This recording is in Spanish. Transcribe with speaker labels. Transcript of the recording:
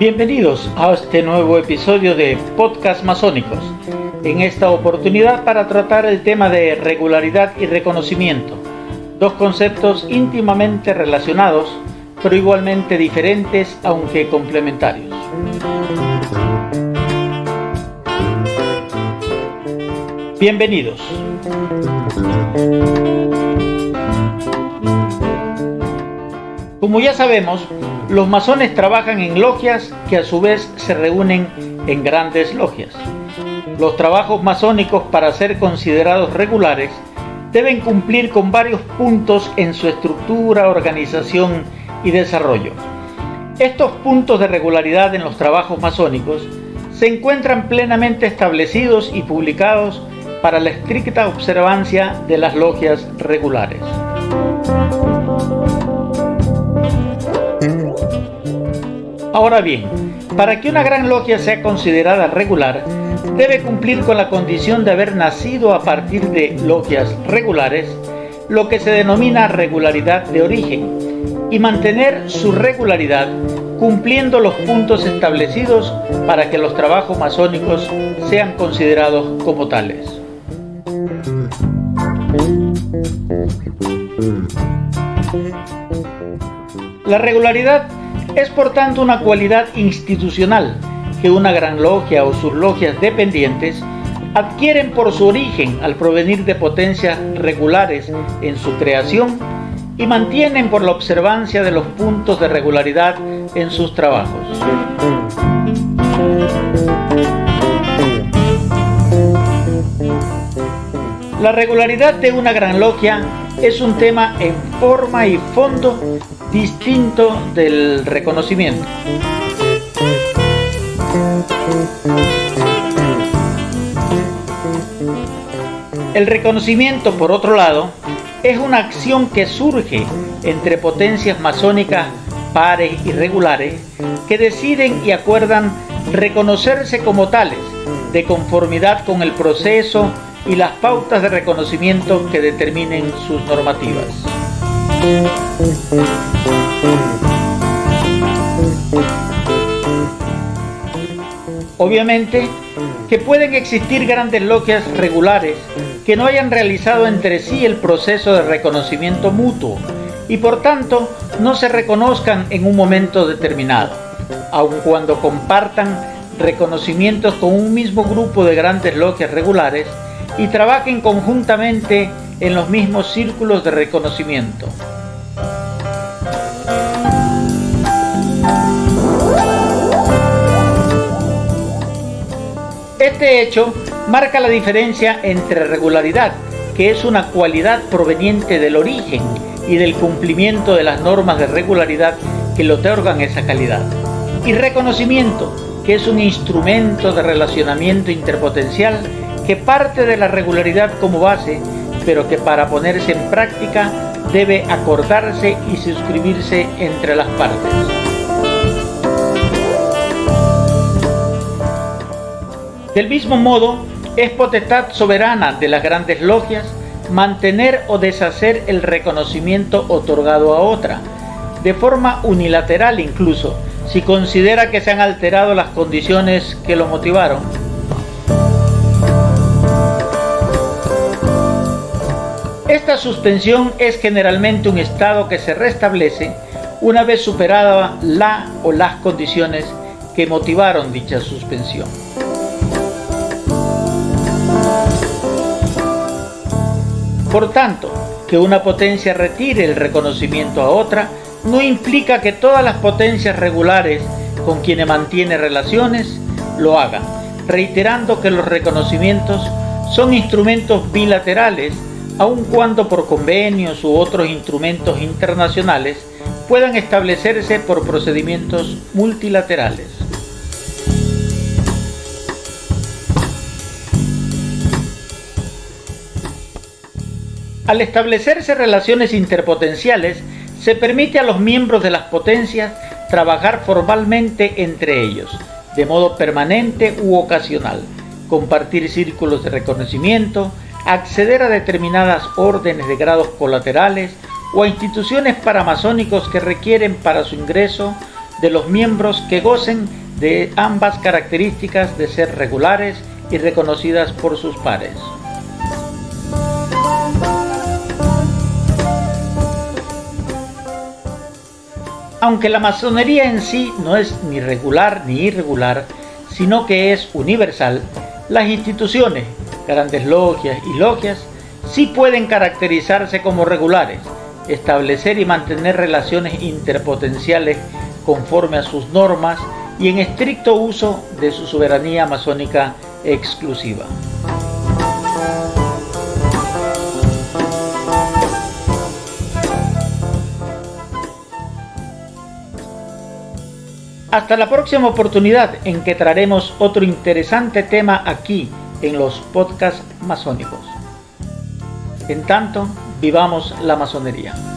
Speaker 1: Bienvenidos a este nuevo episodio de Podcast Masónicos. En esta oportunidad para tratar el tema de regularidad y reconocimiento, dos conceptos íntimamente relacionados, pero igualmente diferentes aunque complementarios. Bienvenidos. Como ya sabemos, los masones trabajan en logias que a su vez se reúnen en grandes logias. Los trabajos masónicos para ser considerados regulares deben cumplir con varios puntos en su estructura, organización y desarrollo. Estos puntos de regularidad en los trabajos masónicos se encuentran plenamente establecidos y publicados para la estricta observancia de las logias regulares. Ahora bien, para que una gran logia sea considerada regular, debe cumplir con la condición de haber nacido a partir de logias regulares, lo que se denomina regularidad de origen, y mantener su regularidad cumpliendo los puntos establecidos para que los trabajos masónicos sean considerados como tales. La regularidad es por tanto una cualidad institucional que una gran logia o sus logias dependientes adquieren por su origen al provenir de potencias regulares en su creación y mantienen por la observancia de los puntos de regularidad en sus trabajos. La regularidad de una gran logia es un tema en forma y fondo distinto del reconocimiento. El reconocimiento, por otro lado, es una acción que surge entre potencias masónicas pares y regulares que deciden y acuerdan reconocerse como tales, de conformidad con el proceso y las pautas de reconocimiento que determinen sus normativas. Obviamente que pueden existir grandes logias regulares que no hayan realizado entre sí el proceso de reconocimiento mutuo y por tanto no se reconozcan en un momento determinado, aun cuando compartan reconocimientos con un mismo grupo de grandes logias regulares y trabajen conjuntamente en los mismos círculos de reconocimiento. Este hecho marca la diferencia entre regularidad, que es una cualidad proveniente del origen y del cumplimiento de las normas de regularidad que le otorgan esa calidad, y reconocimiento, que es un instrumento de relacionamiento interpotencial que parte de la regularidad como base, pero que para ponerse en práctica debe acordarse y suscribirse entre las partes. Del mismo modo, es potestad soberana de las grandes logias mantener o deshacer el reconocimiento otorgado a otra, de forma unilateral incluso, si considera que se han alterado las condiciones que lo motivaron Esta suspensión es generalmente un estado que se restablece una vez superada la o las condiciones que motivaron dicha suspensión. Por tanto, que una potencia retire el reconocimiento a otra no implica que todas las potencias regulares con quienes mantiene relaciones lo hagan, reiterando que los reconocimientos son instrumentos bilaterales aun cuando por convenios u otros instrumentos internacionales puedan establecerse por procedimientos multilaterales. Al establecerse relaciones interpotenciales, se permite a los miembros de las potencias trabajar formalmente entre ellos, de modo permanente u ocasional, compartir círculos de reconocimiento, acceder a determinadas órdenes de grados colaterales o a instituciones paramazónicos que requieren para su ingreso de los miembros que gocen de ambas características de ser regulares y reconocidas por sus pares. Aunque la masonería en sí no es ni regular ni irregular, sino que es universal, las instituciones, grandes logias y logias, sí pueden caracterizarse como regulares, establecer y mantener relaciones interpotenciales conforme a sus normas y en estricto uso de su soberanía masónica exclusiva. Hasta la próxima oportunidad en que traeremos otro interesante tema aquí en los podcasts masónicos. En tanto, vivamos la masonería.